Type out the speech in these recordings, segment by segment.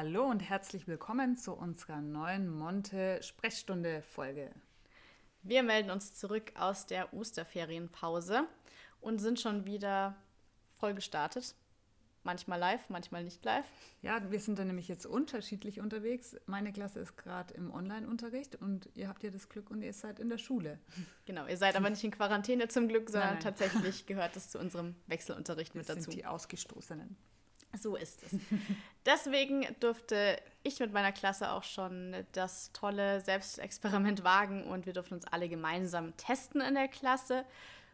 Hallo und herzlich willkommen zu unserer neuen Monte-Sprechstunde-Folge. Wir melden uns zurück aus der Osterferienpause und sind schon wieder voll gestartet. Manchmal live, manchmal nicht live. Ja, wir sind dann nämlich jetzt unterschiedlich unterwegs. Meine Klasse ist gerade im Online-Unterricht und ihr habt ja das Glück und ihr seid in der Schule. Genau, ihr seid aber nicht in Quarantäne zum Glück, sondern nein, nein. tatsächlich gehört es zu unserem Wechselunterricht wir mit dazu. Sind die Ausgestoßenen. So ist es. Deswegen durfte ich mit meiner Klasse auch schon das tolle Selbstexperiment wagen und wir durften uns alle gemeinsam testen in der Klasse.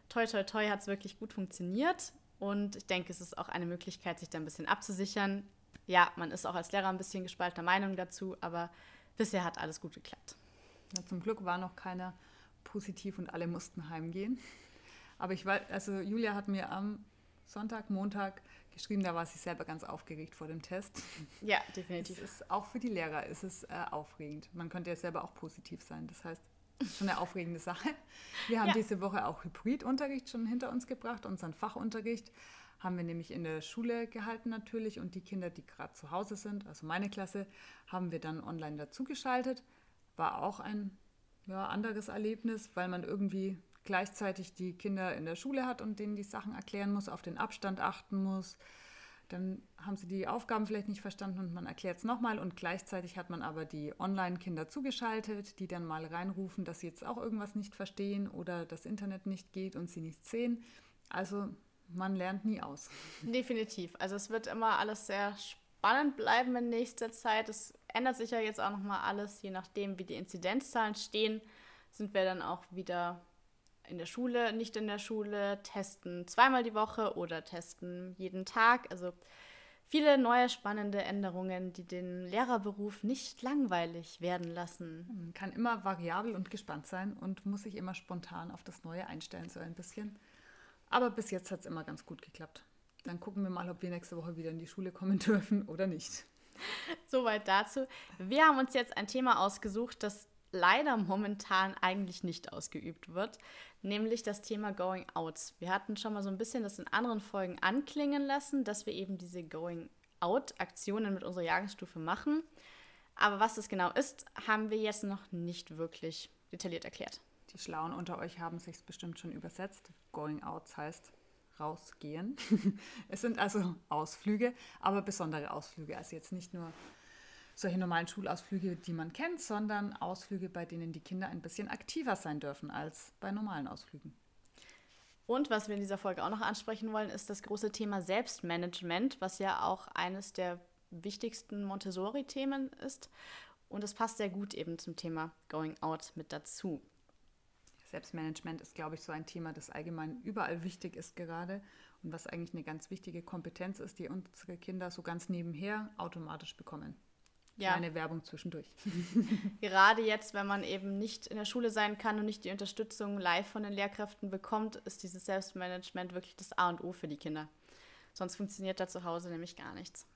Toi, toi, toi hat es wirklich gut funktioniert und ich denke, es ist auch eine Möglichkeit, sich da ein bisschen abzusichern. Ja, man ist auch als Lehrer ein bisschen gespaltener Meinung dazu, aber bisher hat alles gut geklappt. Ja, zum Glück war noch keiner positiv und alle mussten heimgehen. Aber ich war, also Julia hat mir am Sonntag, Montag geschrieben, da war sie selber ganz aufgeregt vor dem Test. Ja, definitiv. Es ist, auch für die Lehrer ist es äh, aufregend. Man könnte ja selber auch positiv sein. Das heißt, schon eine aufregende Sache. Wir haben ja. diese Woche auch Hybridunterricht schon hinter uns gebracht. Unseren Fachunterricht haben wir nämlich in der Schule gehalten natürlich und die Kinder, die gerade zu Hause sind, also meine Klasse, haben wir dann online dazugeschaltet. War auch ein ja, anderes Erlebnis, weil man irgendwie gleichzeitig die Kinder in der Schule hat und denen die Sachen erklären muss, auf den Abstand achten muss. Dann haben sie die Aufgaben vielleicht nicht verstanden und man erklärt es nochmal und gleichzeitig hat man aber die Online-Kinder zugeschaltet, die dann mal reinrufen, dass sie jetzt auch irgendwas nicht verstehen oder das Internet nicht geht und sie nichts sehen. Also man lernt nie aus. Definitiv. Also es wird immer alles sehr spannend bleiben in nächster Zeit. Es ändert sich ja jetzt auch nochmal alles, je nachdem, wie die Inzidenzzahlen stehen, sind wir dann auch wieder in der Schule, nicht in der Schule, testen zweimal die Woche oder testen jeden Tag. Also viele neue spannende Änderungen, die den Lehrerberuf nicht langweilig werden lassen. Man kann immer variabel und gespannt sein und muss sich immer spontan auf das Neue einstellen, so ein bisschen. Aber bis jetzt hat es immer ganz gut geklappt. Dann gucken wir mal, ob wir nächste Woche wieder in die Schule kommen dürfen oder nicht. Soweit dazu. Wir haben uns jetzt ein Thema ausgesucht, das leider momentan eigentlich nicht ausgeübt wird, nämlich das Thema Going Outs. Wir hatten schon mal so ein bisschen das in anderen Folgen anklingen lassen, dass wir eben diese Going Out-Aktionen mit unserer Jahrgangsstufe machen. Aber was das genau ist, haben wir jetzt noch nicht wirklich detailliert erklärt. Die Schlauen unter euch haben sich bestimmt schon übersetzt. Going Outs heißt rausgehen. es sind also Ausflüge, aber besondere Ausflüge. Also jetzt nicht nur solche normalen Schulausflüge, die man kennt, sondern Ausflüge, bei denen die Kinder ein bisschen aktiver sein dürfen als bei normalen Ausflügen. Und was wir in dieser Folge auch noch ansprechen wollen, ist das große Thema Selbstmanagement, was ja auch eines der wichtigsten Montessori-Themen ist. Und es passt sehr gut eben zum Thema Going Out mit dazu. Selbstmanagement ist, glaube ich, so ein Thema, das allgemein überall wichtig ist gerade und was eigentlich eine ganz wichtige Kompetenz ist, die unsere Kinder so ganz nebenher automatisch bekommen ja. kleine Werbung zwischendurch. Gerade jetzt, wenn man eben nicht in der Schule sein kann und nicht die Unterstützung live von den Lehrkräften bekommt, ist dieses Selbstmanagement wirklich das A und O für die Kinder. Sonst funktioniert da zu Hause nämlich gar nichts.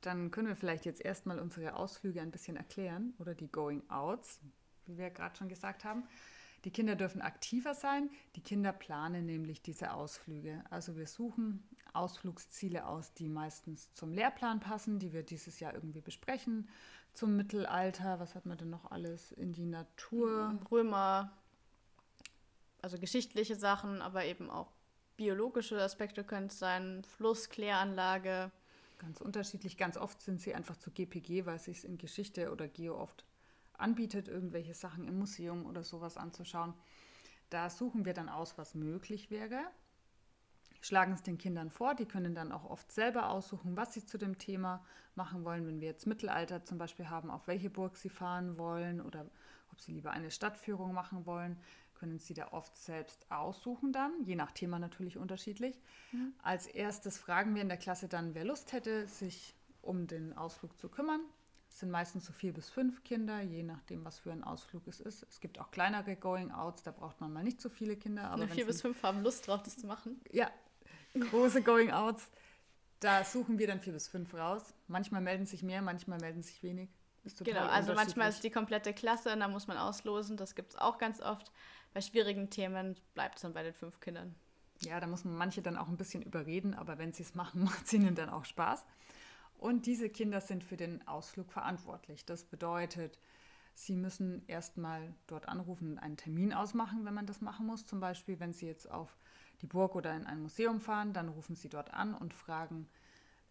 Dann können wir vielleicht jetzt erstmal unsere Ausflüge ein bisschen erklären oder die Going Outs, wie wir gerade schon gesagt haben. Die Kinder dürfen aktiver sein. Die Kinder planen nämlich diese Ausflüge. Also wir suchen Ausflugsziele aus, die meistens zum Lehrplan passen, die wir dieses Jahr irgendwie besprechen. Zum Mittelalter, was hat man denn noch alles? In die Natur. Römer, also geschichtliche Sachen, aber eben auch biologische Aspekte können es sein. Fluss, Kläranlage. Ganz unterschiedlich. Ganz oft sind sie einfach zu GPG, weil es sich in Geschichte oder Geo oft anbietet, irgendwelche Sachen im Museum oder sowas anzuschauen. Da suchen wir dann aus, was möglich wäre, schlagen es den Kindern vor. Die können dann auch oft selber aussuchen, was sie zu dem Thema machen wollen. Wenn wir jetzt Mittelalter zum Beispiel haben, auf welche Burg sie fahren wollen oder ob sie lieber eine Stadtführung machen wollen, können sie da oft selbst aussuchen dann, je nach Thema natürlich unterschiedlich. Mhm. Als erstes fragen wir in der Klasse dann, wer Lust hätte, sich um den Ausflug zu kümmern. Es sind meistens so vier bis fünf Kinder, je nachdem, was für ein Ausflug es ist. Es gibt auch kleinere Going-Outs, da braucht man mal nicht so viele Kinder. Aber vier bis fünf haben Lust drauf, das zu machen. Ja, große Going-Outs. Da suchen wir dann vier bis fünf raus. Manchmal melden sich mehr, manchmal melden sich wenig. genau, also manchmal ist die komplette Klasse und da muss man auslosen. Das gibt es auch ganz oft. Bei schwierigen Themen bleibt es dann bei den fünf Kindern. Ja, da muss man manche dann auch ein bisschen überreden, aber wenn sie es machen, macht es ihnen dann auch Spaß. Und diese Kinder sind für den Ausflug verantwortlich. Das bedeutet, sie müssen erstmal dort anrufen und einen Termin ausmachen, wenn man das machen muss. Zum Beispiel, wenn sie jetzt auf die Burg oder in ein Museum fahren, dann rufen sie dort an und fragen,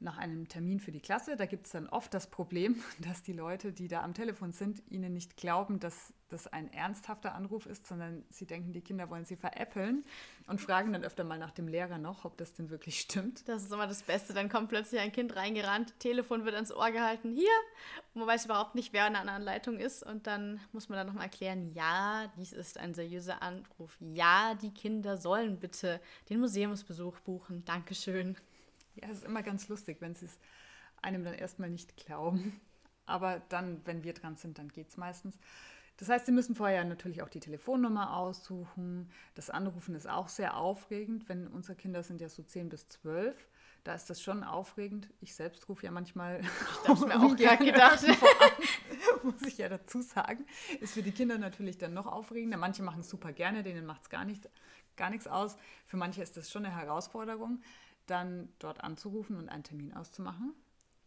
nach einem Termin für die Klasse. Da gibt es dann oft das Problem, dass die Leute, die da am Telefon sind, ihnen nicht glauben, dass das ein ernsthafter Anruf ist, sondern sie denken, die Kinder wollen sie veräppeln und fragen dann öfter mal nach dem Lehrer noch, ob das denn wirklich stimmt. Das ist immer das Beste. Dann kommt plötzlich ein Kind reingerannt, Telefon wird ans Ohr gehalten, hier, und man weiß überhaupt nicht, wer in einer Anleitung ist. Und dann muss man dann nochmal erklären, ja, dies ist ein seriöser Anruf. Ja, die Kinder sollen bitte den Museumsbesuch buchen. Dankeschön. Ja, es ist immer ganz lustig, wenn sie es einem dann erstmal nicht glauben. Aber dann, wenn wir dran sind, dann geht es meistens. Das heißt, Sie müssen vorher natürlich auch die Telefonnummer aussuchen. Das Anrufen ist auch sehr aufregend, wenn unsere Kinder sind ja so 10 bis 12. Da ist das schon aufregend. Ich selbst rufe ja manchmal. Ich habe mir auch gerne gedacht. muss ich ja dazu sagen. Ist für die Kinder natürlich dann noch aufregender. Manche machen es super gerne, denen macht es gar, nicht, gar nichts aus. Für manche ist das schon eine Herausforderung dann dort anzurufen und einen Termin auszumachen.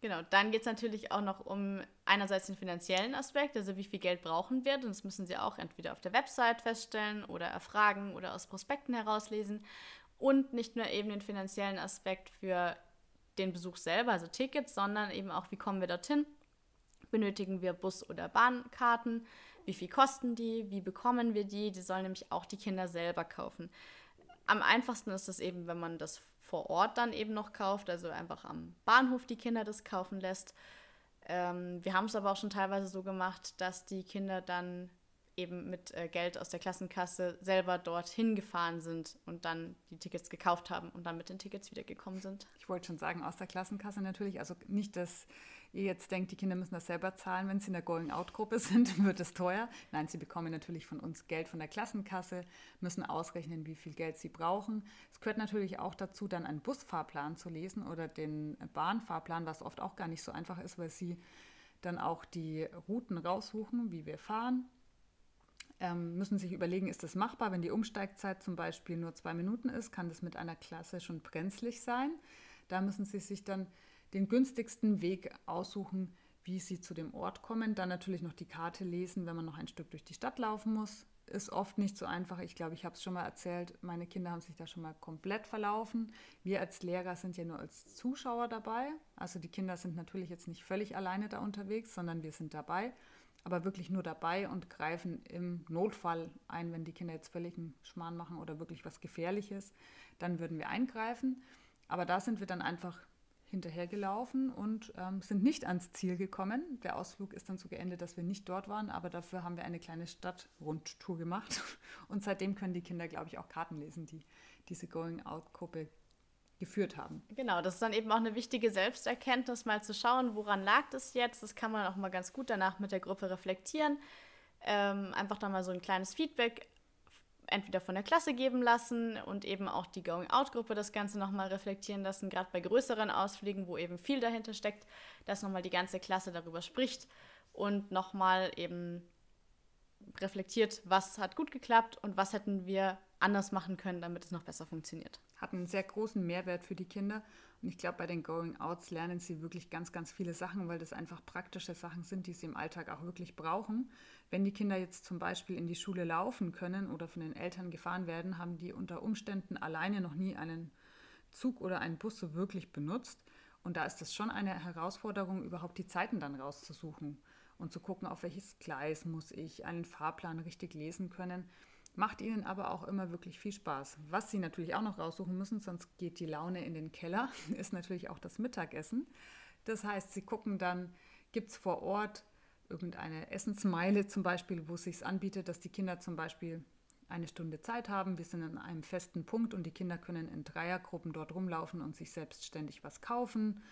Genau, dann geht es natürlich auch noch um einerseits den finanziellen Aspekt, also wie viel Geld brauchen wir. Das müssen Sie auch entweder auf der Website feststellen oder erfragen oder aus Prospekten herauslesen. Und nicht nur eben den finanziellen Aspekt für den Besuch selber, also Tickets, sondern eben auch, wie kommen wir dorthin? Benötigen wir Bus- oder Bahnkarten? Wie viel kosten die? Wie bekommen wir die? Die sollen nämlich auch die Kinder selber kaufen. Am einfachsten ist es eben, wenn man das vor Ort dann eben noch kauft, also einfach am Bahnhof die Kinder das kaufen lässt. Ähm, wir haben es aber auch schon teilweise so gemacht, dass die Kinder dann eben mit äh, Geld aus der Klassenkasse selber dorthin gefahren sind und dann die Tickets gekauft haben und dann mit den Tickets wiedergekommen sind. Ich wollte schon sagen, aus der Klassenkasse natürlich. Also nicht, dass ihr jetzt denkt, die Kinder müssen das selber zahlen, wenn sie in der Going-Out-Gruppe sind, wird es teuer. Nein, sie bekommen natürlich von uns Geld von der Klassenkasse, müssen ausrechnen, wie viel Geld sie brauchen. Es gehört natürlich auch dazu, dann einen Busfahrplan zu lesen oder den Bahnfahrplan, was oft auch gar nicht so einfach ist, weil sie dann auch die Routen raussuchen, wie wir fahren. Ähm, müssen sich überlegen, ist das machbar? Wenn die Umsteigzeit zum Beispiel nur zwei Minuten ist, kann das mit einer Klasse schon brenzlig sein. Da müssen sie sich dann den günstigsten Weg aussuchen, wie sie zu dem Ort kommen. Dann natürlich noch die Karte lesen, wenn man noch ein Stück durch die Stadt laufen muss. Ist oft nicht so einfach. Ich glaube, ich habe es schon mal erzählt. Meine Kinder haben sich da schon mal komplett verlaufen. Wir als Lehrer sind ja nur als Zuschauer dabei. Also die Kinder sind natürlich jetzt nicht völlig alleine da unterwegs, sondern wir sind dabei. Aber wirklich nur dabei und greifen im Notfall ein, wenn die Kinder jetzt völlig einen Schmarrn machen oder wirklich was Gefährliches. Dann würden wir eingreifen. Aber da sind wir dann einfach hinterhergelaufen und ähm, sind nicht ans Ziel gekommen. Der Ausflug ist dann so geendet, dass wir nicht dort waren, aber dafür haben wir eine kleine Stadtrundtour gemacht. Und seitdem können die Kinder, glaube ich, auch Karten lesen, die diese Going-Out-Gruppe geführt haben. Genau, das ist dann eben auch eine wichtige Selbsterkenntnis, mal zu schauen, woran lag das jetzt. Das kann man auch mal ganz gut danach mit der Gruppe reflektieren. Ähm, einfach dann mal so ein kleines Feedback entweder von der Klasse geben lassen und eben auch die Going-Out-Gruppe das Ganze nochmal reflektieren lassen, gerade bei größeren Ausflügen, wo eben viel dahinter steckt, dass nochmal die ganze Klasse darüber spricht und nochmal eben reflektiert, was hat gut geklappt und was hätten wir anders machen können, damit es noch besser funktioniert. Hat einen sehr großen Mehrwert für die Kinder. Und ich glaube, bei den Going Outs lernen sie wirklich ganz, ganz viele Sachen, weil das einfach praktische Sachen sind, die sie im Alltag auch wirklich brauchen. Wenn die Kinder jetzt zum Beispiel in die Schule laufen können oder von den Eltern gefahren werden, haben die unter Umständen alleine noch nie einen Zug oder einen Bus so wirklich benutzt. Und da ist es schon eine Herausforderung, überhaupt die Zeiten dann rauszusuchen und zu gucken, auf welches Gleis muss ich, einen Fahrplan richtig lesen können. Macht ihnen aber auch immer wirklich viel Spaß. Was sie natürlich auch noch raussuchen müssen, sonst geht die Laune in den Keller, ist natürlich auch das Mittagessen. Das heißt, sie gucken dann, gibt es vor Ort irgendeine Essensmeile zum Beispiel, wo es sich anbietet, dass die Kinder zum Beispiel eine Stunde Zeit haben. Wir sind an einem festen Punkt und die Kinder können in Dreiergruppen dort rumlaufen und sich selbstständig was kaufen.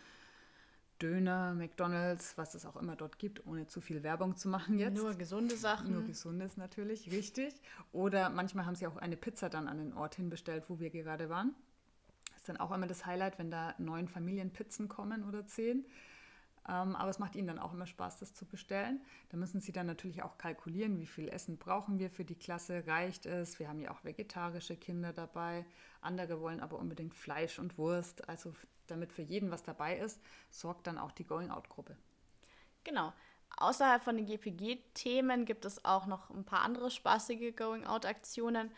Döner, McDonalds, was es auch immer dort gibt, ohne zu viel Werbung zu machen jetzt. Nur gesunde Sachen. Nur gesundes natürlich, richtig. Oder manchmal haben sie auch eine Pizza dann an den Ort hinbestellt, wo wir gerade waren. Das ist dann auch immer das Highlight, wenn da neun Familienpizzen kommen oder zehn. Ähm, aber es macht ihnen dann auch immer Spaß, das zu bestellen. Da müssen sie dann natürlich auch kalkulieren, wie viel Essen brauchen wir für die Klasse, reicht es. Wir haben ja auch vegetarische Kinder dabei. Andere wollen aber unbedingt Fleisch und Wurst. Also damit für jeden was dabei ist, sorgt dann auch die Going-Out-Gruppe. Genau. Außerhalb von den GPG-Themen gibt es auch noch ein paar andere spaßige Going-Out-Aktionen.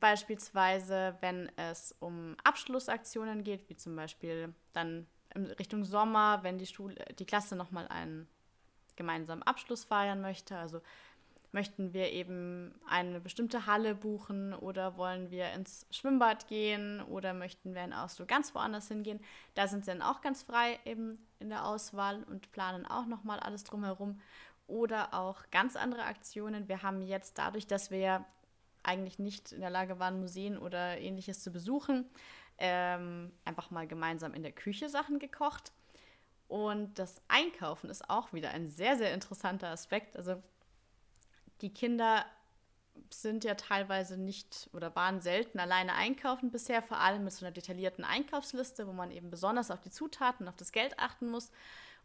Beispielsweise, wenn es um Abschlussaktionen geht, wie zum Beispiel dann in Richtung Sommer, wenn die, Schule, die Klasse nochmal einen gemeinsamen Abschluss feiern möchte. Also möchten wir eben eine bestimmte Halle buchen oder wollen wir ins Schwimmbad gehen oder möchten wir einen Ausflug ganz woanders hingehen. Da sind sie dann auch ganz frei eben in der Auswahl und planen auch nochmal alles drumherum. Oder auch ganz andere Aktionen. Wir haben jetzt dadurch, dass wir eigentlich nicht in der Lage waren, Museen oder ähnliches zu besuchen, ähm, einfach mal gemeinsam in der Küche Sachen gekocht. Und das Einkaufen ist auch wieder ein sehr, sehr interessanter Aspekt. Also die Kinder sind ja teilweise nicht oder waren selten alleine einkaufen bisher, vor allem mit so einer detaillierten Einkaufsliste, wo man eben besonders auf die Zutaten, auf das Geld achten muss.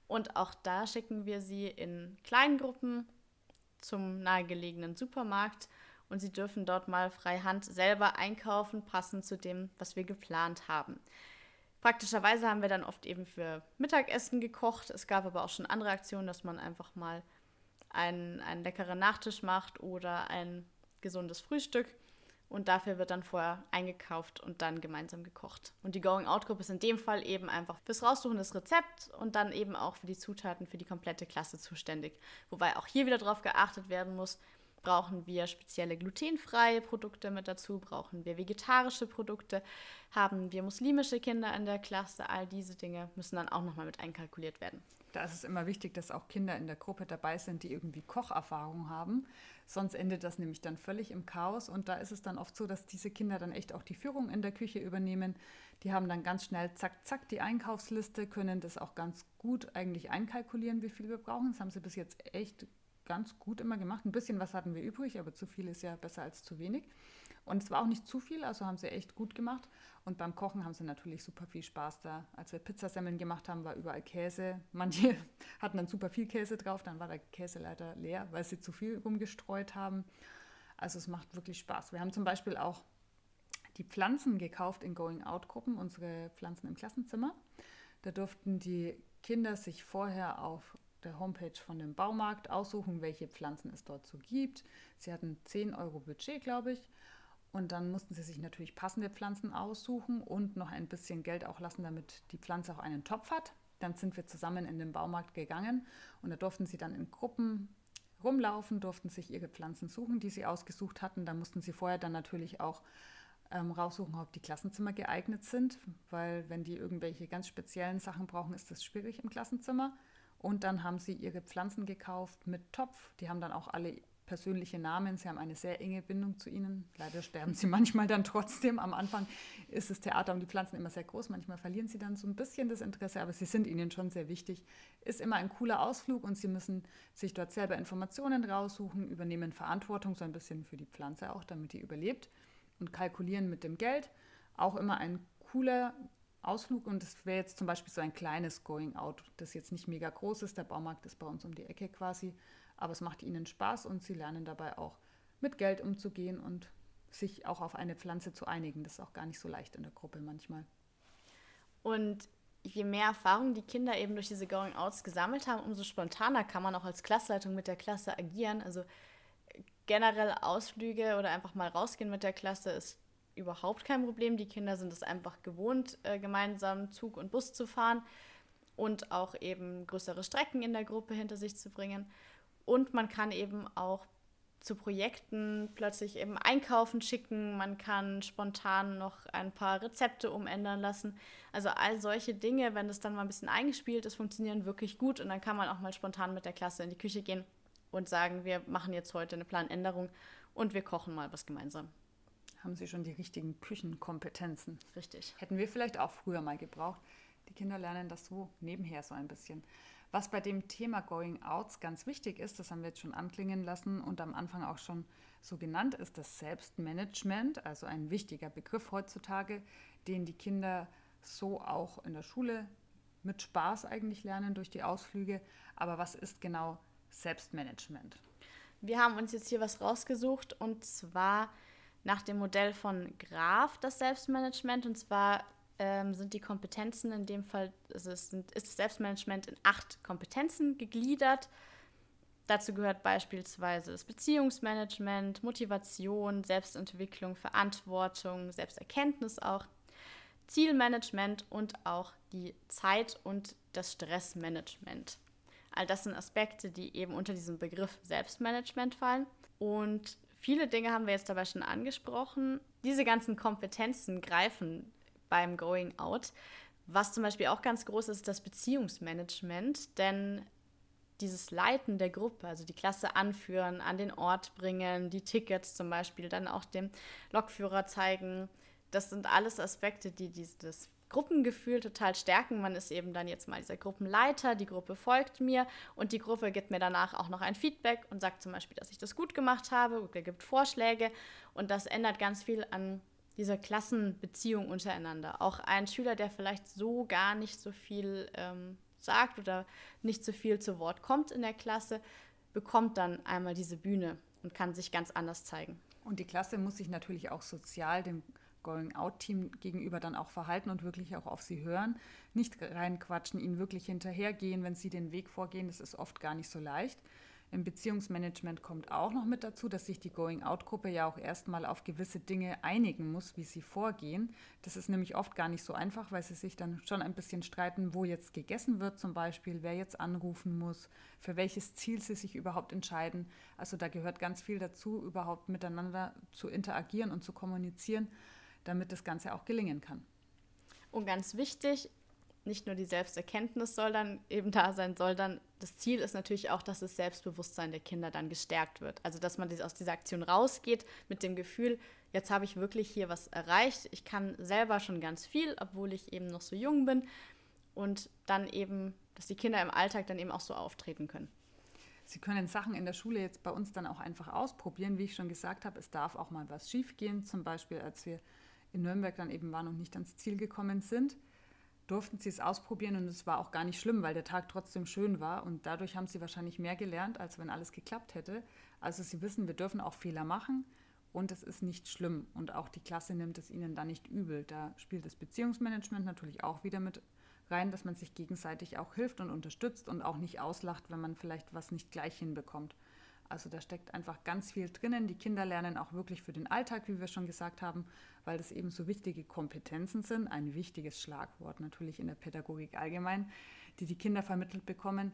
Und auch da schicken wir sie in kleinen Gruppen zum nahegelegenen Supermarkt und sie dürfen dort mal frei Hand selber einkaufen, passend zu dem, was wir geplant haben. Praktischerweise haben wir dann oft eben für Mittagessen gekocht. Es gab aber auch schon andere Aktionen, dass man einfach mal einen, einen leckeren Nachtisch macht oder ein gesundes Frühstück. Und dafür wird dann vorher eingekauft und dann gemeinsam gekocht. Und die Going-Out-Gruppe ist in dem Fall eben einfach fürs Raussuchen des Rezepts und dann eben auch für die Zutaten für die komplette Klasse zuständig. Wobei auch hier wieder darauf geachtet werden muss, Brauchen wir spezielle glutenfreie Produkte mit dazu? Brauchen wir vegetarische Produkte? Haben wir muslimische Kinder in der Klasse? All diese Dinge müssen dann auch nochmal mit einkalkuliert werden. Da ist es immer wichtig, dass auch Kinder in der Gruppe dabei sind, die irgendwie Kocherfahrung haben. Sonst endet das nämlich dann völlig im Chaos. Und da ist es dann oft so, dass diese Kinder dann echt auch die Führung in der Küche übernehmen. Die haben dann ganz schnell zack, zack die Einkaufsliste, können das auch ganz gut eigentlich einkalkulieren, wie viel wir brauchen. Das haben sie bis jetzt echt ganz gut immer gemacht. Ein bisschen was hatten wir übrig, aber zu viel ist ja besser als zu wenig. Und es war auch nicht zu viel, also haben sie echt gut gemacht. Und beim Kochen haben sie natürlich super viel Spaß da. Als wir Pizzasemmeln gemacht haben, war überall Käse. Manche hatten dann super viel Käse drauf, dann war der Käse leider leer, weil sie zu viel rumgestreut haben. Also es macht wirklich Spaß. Wir haben zum Beispiel auch die Pflanzen gekauft in Going-Out-Gruppen, unsere Pflanzen im Klassenzimmer. Da durften die Kinder sich vorher auf der Homepage von dem Baumarkt aussuchen, welche Pflanzen es dort so gibt. Sie hatten 10 Euro Budget, glaube ich. Und dann mussten sie sich natürlich passende Pflanzen aussuchen und noch ein bisschen Geld auch lassen, damit die Pflanze auch einen Topf hat. Dann sind wir zusammen in den Baumarkt gegangen und da durften sie dann in Gruppen rumlaufen, durften sich ihre Pflanzen suchen, die sie ausgesucht hatten. Da mussten sie vorher dann natürlich auch ähm, raussuchen, ob die Klassenzimmer geeignet sind, weil wenn die irgendwelche ganz speziellen Sachen brauchen, ist das schwierig im Klassenzimmer. Und dann haben sie ihre Pflanzen gekauft mit Topf. Die haben dann auch alle persönliche Namen. Sie haben eine sehr enge Bindung zu ihnen. Leider sterben sie manchmal dann trotzdem. Am Anfang ist das Theater um die Pflanzen immer sehr groß. Manchmal verlieren sie dann so ein bisschen das Interesse, aber sie sind ihnen schon sehr wichtig. Ist immer ein cooler Ausflug und sie müssen sich dort selber Informationen raussuchen, übernehmen Verantwortung so ein bisschen für die Pflanze auch, damit die überlebt und kalkulieren mit dem Geld. Auch immer ein cooler Ausflug und das wäre jetzt zum Beispiel so ein kleines Going Out, das jetzt nicht mega groß ist. Der Baumarkt ist bei uns um die Ecke quasi, aber es macht ihnen Spaß und sie lernen dabei auch mit Geld umzugehen und sich auch auf eine Pflanze zu einigen. Das ist auch gar nicht so leicht in der Gruppe manchmal. Und je mehr Erfahrung die Kinder eben durch diese Going Outs gesammelt haben, umso spontaner kann man auch als Klassleitung mit der Klasse agieren. Also generell Ausflüge oder einfach mal rausgehen mit der Klasse ist überhaupt kein Problem. Die Kinder sind es einfach gewohnt, äh, gemeinsam Zug und Bus zu fahren und auch eben größere Strecken in der Gruppe hinter sich zu bringen. Und man kann eben auch zu Projekten plötzlich eben einkaufen schicken. Man kann spontan noch ein paar Rezepte umändern lassen. Also all solche Dinge, wenn das dann mal ein bisschen eingespielt ist, funktionieren wirklich gut. Und dann kann man auch mal spontan mit der Klasse in die Küche gehen und sagen, wir machen jetzt heute eine Planänderung und wir kochen mal was gemeinsam haben sie schon die richtigen Küchenkompetenzen. Richtig. Hätten wir vielleicht auch früher mal gebraucht. Die Kinder lernen das so nebenher so ein bisschen. Was bei dem Thema Going Outs ganz wichtig ist, das haben wir jetzt schon anklingen lassen und am Anfang auch schon so genannt, ist das Selbstmanagement, also ein wichtiger Begriff heutzutage, den die Kinder so auch in der Schule mit Spaß eigentlich lernen durch die Ausflüge. Aber was ist genau Selbstmanagement? Wir haben uns jetzt hier was rausgesucht und zwar nach dem Modell von Graf das Selbstmanagement. Und zwar ähm, sind die Kompetenzen in dem Fall, also es sind, ist das Selbstmanagement in acht Kompetenzen gegliedert. Dazu gehört beispielsweise das Beziehungsmanagement, Motivation, Selbstentwicklung, Verantwortung, Selbsterkenntnis auch, Zielmanagement und auch die Zeit- und das Stressmanagement. All das sind Aspekte, die eben unter diesem Begriff Selbstmanagement fallen. Und viele Dinge haben wir jetzt dabei schon angesprochen. Diese ganzen Kompetenzen greifen beim Going Out. Was zum Beispiel auch ganz groß ist, das Beziehungsmanagement, denn dieses Leiten der Gruppe, also die Klasse anführen, an den Ort bringen, die Tickets zum Beispiel dann auch dem Lokführer zeigen, das sind alles Aspekte, die dieses Gruppengefühl total stärken. Man ist eben dann jetzt mal dieser Gruppenleiter, die Gruppe folgt mir und die Gruppe gibt mir danach auch noch ein Feedback und sagt zum Beispiel, dass ich das gut gemacht habe oder gibt Vorschläge und das ändert ganz viel an dieser Klassenbeziehung untereinander. Auch ein Schüler, der vielleicht so gar nicht so viel ähm, sagt oder nicht so viel zu Wort kommt in der Klasse, bekommt dann einmal diese Bühne und kann sich ganz anders zeigen. Und die Klasse muss sich natürlich auch sozial dem Going-Out-Team gegenüber dann auch verhalten und wirklich auch auf sie hören. Nicht reinquatschen, ihnen wirklich hinterhergehen, wenn sie den Weg vorgehen. Das ist oft gar nicht so leicht. Im Beziehungsmanagement kommt auch noch mit dazu, dass sich die Going-Out-Gruppe ja auch erstmal auf gewisse Dinge einigen muss, wie sie vorgehen. Das ist nämlich oft gar nicht so einfach, weil sie sich dann schon ein bisschen streiten, wo jetzt gegessen wird zum Beispiel, wer jetzt anrufen muss, für welches Ziel sie sich überhaupt entscheiden. Also da gehört ganz viel dazu, überhaupt miteinander zu interagieren und zu kommunizieren, damit das Ganze auch gelingen kann. Und ganz wichtig, nicht nur die Selbsterkenntnis soll dann eben da sein, soll dann, das Ziel ist natürlich auch, dass das Selbstbewusstsein der Kinder dann gestärkt wird. Also, dass man aus dieser Aktion rausgeht mit dem Gefühl, jetzt habe ich wirklich hier was erreicht. Ich kann selber schon ganz viel, obwohl ich eben noch so jung bin. Und dann eben, dass die Kinder im Alltag dann eben auch so auftreten können. Sie können Sachen in der Schule jetzt bei uns dann auch einfach ausprobieren. Wie ich schon gesagt habe, es darf auch mal was schiefgehen. Zum Beispiel, als wir in Nürnberg dann eben waren und nicht ans Ziel gekommen sind durften sie es ausprobieren und es war auch gar nicht schlimm, weil der Tag trotzdem schön war und dadurch haben sie wahrscheinlich mehr gelernt, als wenn alles geklappt hätte. Also sie wissen, wir dürfen auch Fehler machen und es ist nicht schlimm und auch die Klasse nimmt es ihnen dann nicht übel. Da spielt das Beziehungsmanagement natürlich auch wieder mit rein, dass man sich gegenseitig auch hilft und unterstützt und auch nicht auslacht, wenn man vielleicht was nicht gleich hinbekommt. Also da steckt einfach ganz viel drinnen. Die Kinder lernen auch wirklich für den Alltag, wie wir schon gesagt haben, weil das eben so wichtige Kompetenzen sind. Ein wichtiges Schlagwort natürlich in der Pädagogik allgemein, die die Kinder vermittelt bekommen,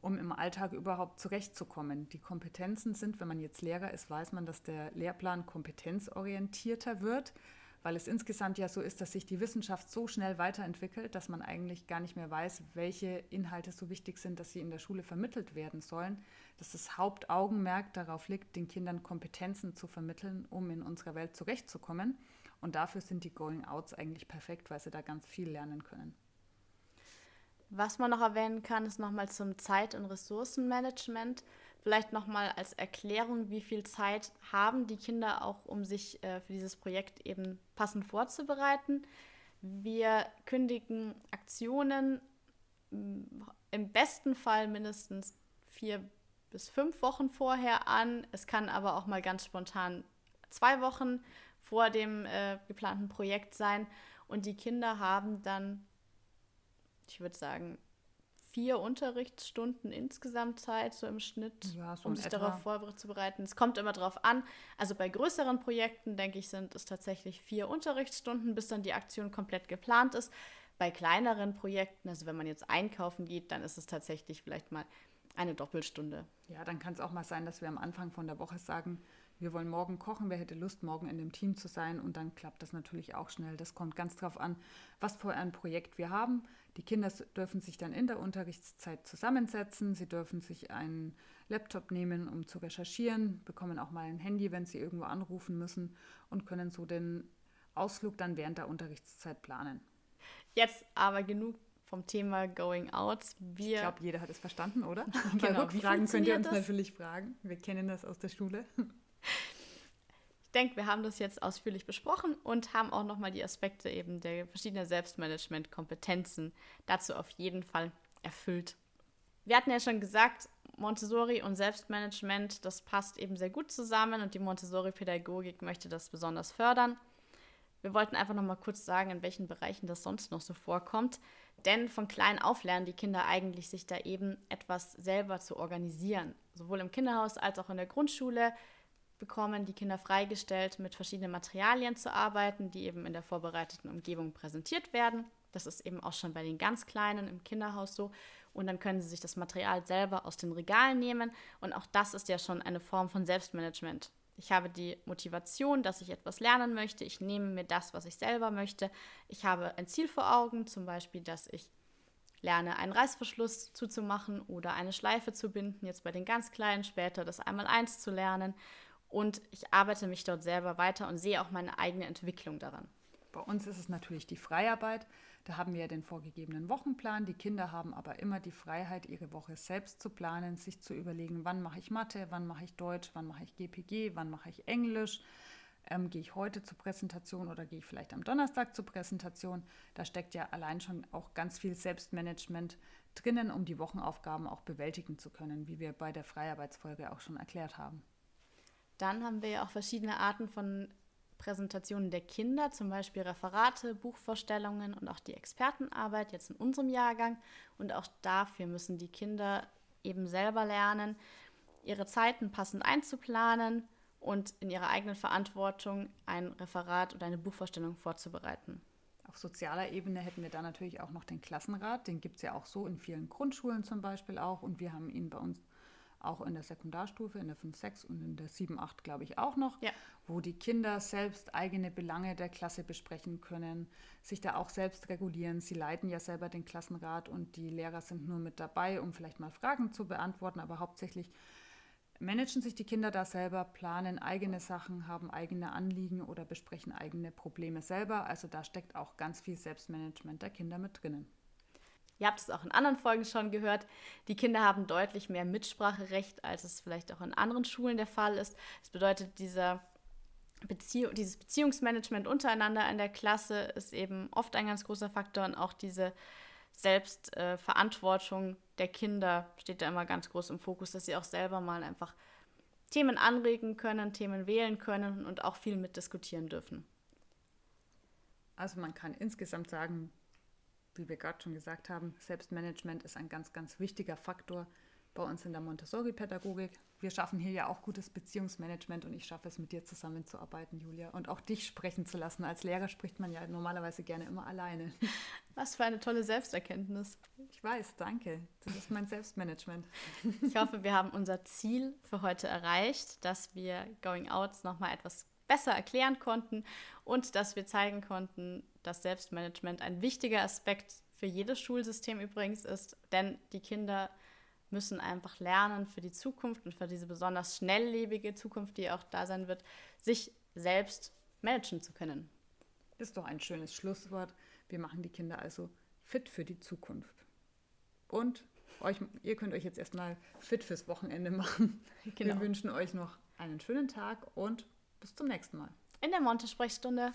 um im Alltag überhaupt zurechtzukommen. Die Kompetenzen sind, wenn man jetzt Lehrer ist, weiß man, dass der Lehrplan kompetenzorientierter wird weil es insgesamt ja so ist, dass sich die Wissenschaft so schnell weiterentwickelt, dass man eigentlich gar nicht mehr weiß, welche Inhalte so wichtig sind, dass sie in der Schule vermittelt werden sollen, dass das Hauptaugenmerk darauf liegt, den Kindern Kompetenzen zu vermitteln, um in unserer Welt zurechtzukommen. Und dafür sind die Going Outs eigentlich perfekt, weil sie da ganz viel lernen können. Was man noch erwähnen kann, ist nochmal zum Zeit- und Ressourcenmanagement. Vielleicht nochmal als Erklärung, wie viel Zeit haben die Kinder auch, um sich äh, für dieses Projekt eben passend vorzubereiten. Wir kündigen Aktionen mm, im besten Fall mindestens vier bis fünf Wochen vorher an. Es kann aber auch mal ganz spontan zwei Wochen vor dem äh, geplanten Projekt sein. Und die Kinder haben dann, ich würde sagen, vier Unterrichtsstunden insgesamt Zeit, so im Schnitt, ja, so um sich etwa. darauf vorzubereiten. Es kommt immer darauf an. Also bei größeren Projekten, denke ich, sind es tatsächlich vier Unterrichtsstunden, bis dann die Aktion komplett geplant ist. Bei kleineren Projekten, also wenn man jetzt einkaufen geht, dann ist es tatsächlich vielleicht mal eine Doppelstunde. Ja, dann kann es auch mal sein, dass wir am Anfang von der Woche sagen, wir wollen morgen kochen, wer hätte Lust, morgen in dem Team zu sein und dann klappt das natürlich auch schnell. Das kommt ganz darauf an, was für ein Projekt wir haben. Die Kinder dürfen sich dann in der Unterrichtszeit zusammensetzen, sie dürfen sich einen Laptop nehmen, um zu recherchieren, bekommen auch mal ein Handy, wenn sie irgendwo anrufen müssen und können so den Ausflug dann während der Unterrichtszeit planen. Jetzt aber genug vom Thema Going Out. Wir ich glaube, jeder hat es verstanden, oder? Bei genau, Rückfragen könnt ihr uns das? natürlich fragen. Wir kennen das aus der Schule. Denke, wir haben das jetzt ausführlich besprochen und haben auch nochmal die Aspekte eben der verschiedenen Selbstmanagement-Kompetenzen dazu auf jeden Fall erfüllt. Wir hatten ja schon gesagt, Montessori und Selbstmanagement, das passt eben sehr gut zusammen und die Montessori-Pädagogik möchte das besonders fördern. Wir wollten einfach noch mal kurz sagen, in welchen Bereichen das sonst noch so vorkommt. Denn von klein auf lernen die Kinder eigentlich, sich da eben etwas selber zu organisieren. Sowohl im Kinderhaus als auch in der Grundschule bekommen die Kinder freigestellt, mit verschiedenen Materialien zu arbeiten, die eben in der vorbereiteten Umgebung präsentiert werden. Das ist eben auch schon bei den ganz Kleinen im Kinderhaus so. Und dann können sie sich das Material selber aus den Regalen nehmen. Und auch das ist ja schon eine Form von Selbstmanagement. Ich habe die Motivation, dass ich etwas lernen möchte. Ich nehme mir das, was ich selber möchte. Ich habe ein Ziel vor Augen, zum Beispiel, dass ich lerne, einen Reißverschluss zuzumachen oder eine Schleife zu binden, jetzt bei den ganz Kleinen, später das Einmal-Eins zu lernen. Und ich arbeite mich dort selber weiter und sehe auch meine eigene Entwicklung daran. Bei uns ist es natürlich die Freiarbeit. Da haben wir den vorgegebenen Wochenplan. Die Kinder haben aber immer die Freiheit, ihre Woche selbst zu planen, sich zu überlegen, wann mache ich Mathe, wann mache ich Deutsch, wann mache ich GPG, wann mache ich Englisch. Ähm, gehe ich heute zur Präsentation oder gehe ich vielleicht am Donnerstag zur Präsentation? Da steckt ja allein schon auch ganz viel Selbstmanagement drinnen, um die Wochenaufgaben auch bewältigen zu können, wie wir bei der Freiarbeitsfolge auch schon erklärt haben. Dann haben wir ja auch verschiedene Arten von Präsentationen der Kinder, zum Beispiel Referate, Buchvorstellungen und auch die Expertenarbeit jetzt in unserem Jahrgang. Und auch dafür müssen die Kinder eben selber lernen, ihre Zeiten passend einzuplanen und in ihrer eigenen Verantwortung ein Referat oder eine Buchvorstellung vorzubereiten. Auf sozialer Ebene hätten wir da natürlich auch noch den Klassenrat. Den gibt es ja auch so in vielen Grundschulen zum Beispiel auch. Und wir haben ihn bei uns auch in der Sekundarstufe, in der 5, 6 und in der 7, 8, glaube ich, auch noch, ja. wo die Kinder selbst eigene Belange der Klasse besprechen können, sich da auch selbst regulieren. Sie leiten ja selber den Klassenrat und die Lehrer sind nur mit dabei, um vielleicht mal Fragen zu beantworten, aber hauptsächlich managen sich die Kinder da selber, planen eigene Sachen, haben eigene Anliegen oder besprechen eigene Probleme selber. Also da steckt auch ganz viel Selbstmanagement der Kinder mit drinnen. Ihr habt es auch in anderen Folgen schon gehört. Die Kinder haben deutlich mehr Mitspracherecht, als es vielleicht auch in anderen Schulen der Fall ist. Das bedeutet, dieser Beziehung, dieses Beziehungsmanagement untereinander in der Klasse ist eben oft ein ganz großer Faktor und auch diese Selbstverantwortung äh, der Kinder steht da immer ganz groß im Fokus, dass sie auch selber mal einfach Themen anregen können, Themen wählen können und auch viel mitdiskutieren dürfen. Also man kann insgesamt sagen, wie wir gerade schon gesagt haben, Selbstmanagement ist ein ganz, ganz wichtiger Faktor bei uns in der Montessori-Pädagogik. Wir schaffen hier ja auch gutes Beziehungsmanagement und ich schaffe es, mit dir zusammenzuarbeiten, Julia, und auch dich sprechen zu lassen. Als Lehrer spricht man ja normalerweise gerne immer alleine. Was für eine tolle Selbsterkenntnis. Ich weiß, danke. Das ist mein Selbstmanagement. Ich hoffe, wir haben unser Ziel für heute erreicht, dass wir Going Outs nochmal etwas besser erklären konnten und dass wir zeigen konnten, dass Selbstmanagement ein wichtiger Aspekt für jedes Schulsystem übrigens ist, denn die Kinder müssen einfach lernen für die Zukunft und für diese besonders schnelllebige Zukunft, die auch da sein wird, sich selbst managen zu können. Das ist doch ein schönes Schlusswort. Wir machen die Kinder also fit für die Zukunft. Und euch, ihr könnt euch jetzt erstmal fit fürs Wochenende machen. Genau. Wir wünschen euch noch einen schönen Tag und bis zum nächsten Mal. In der Monte-Sprechstunde.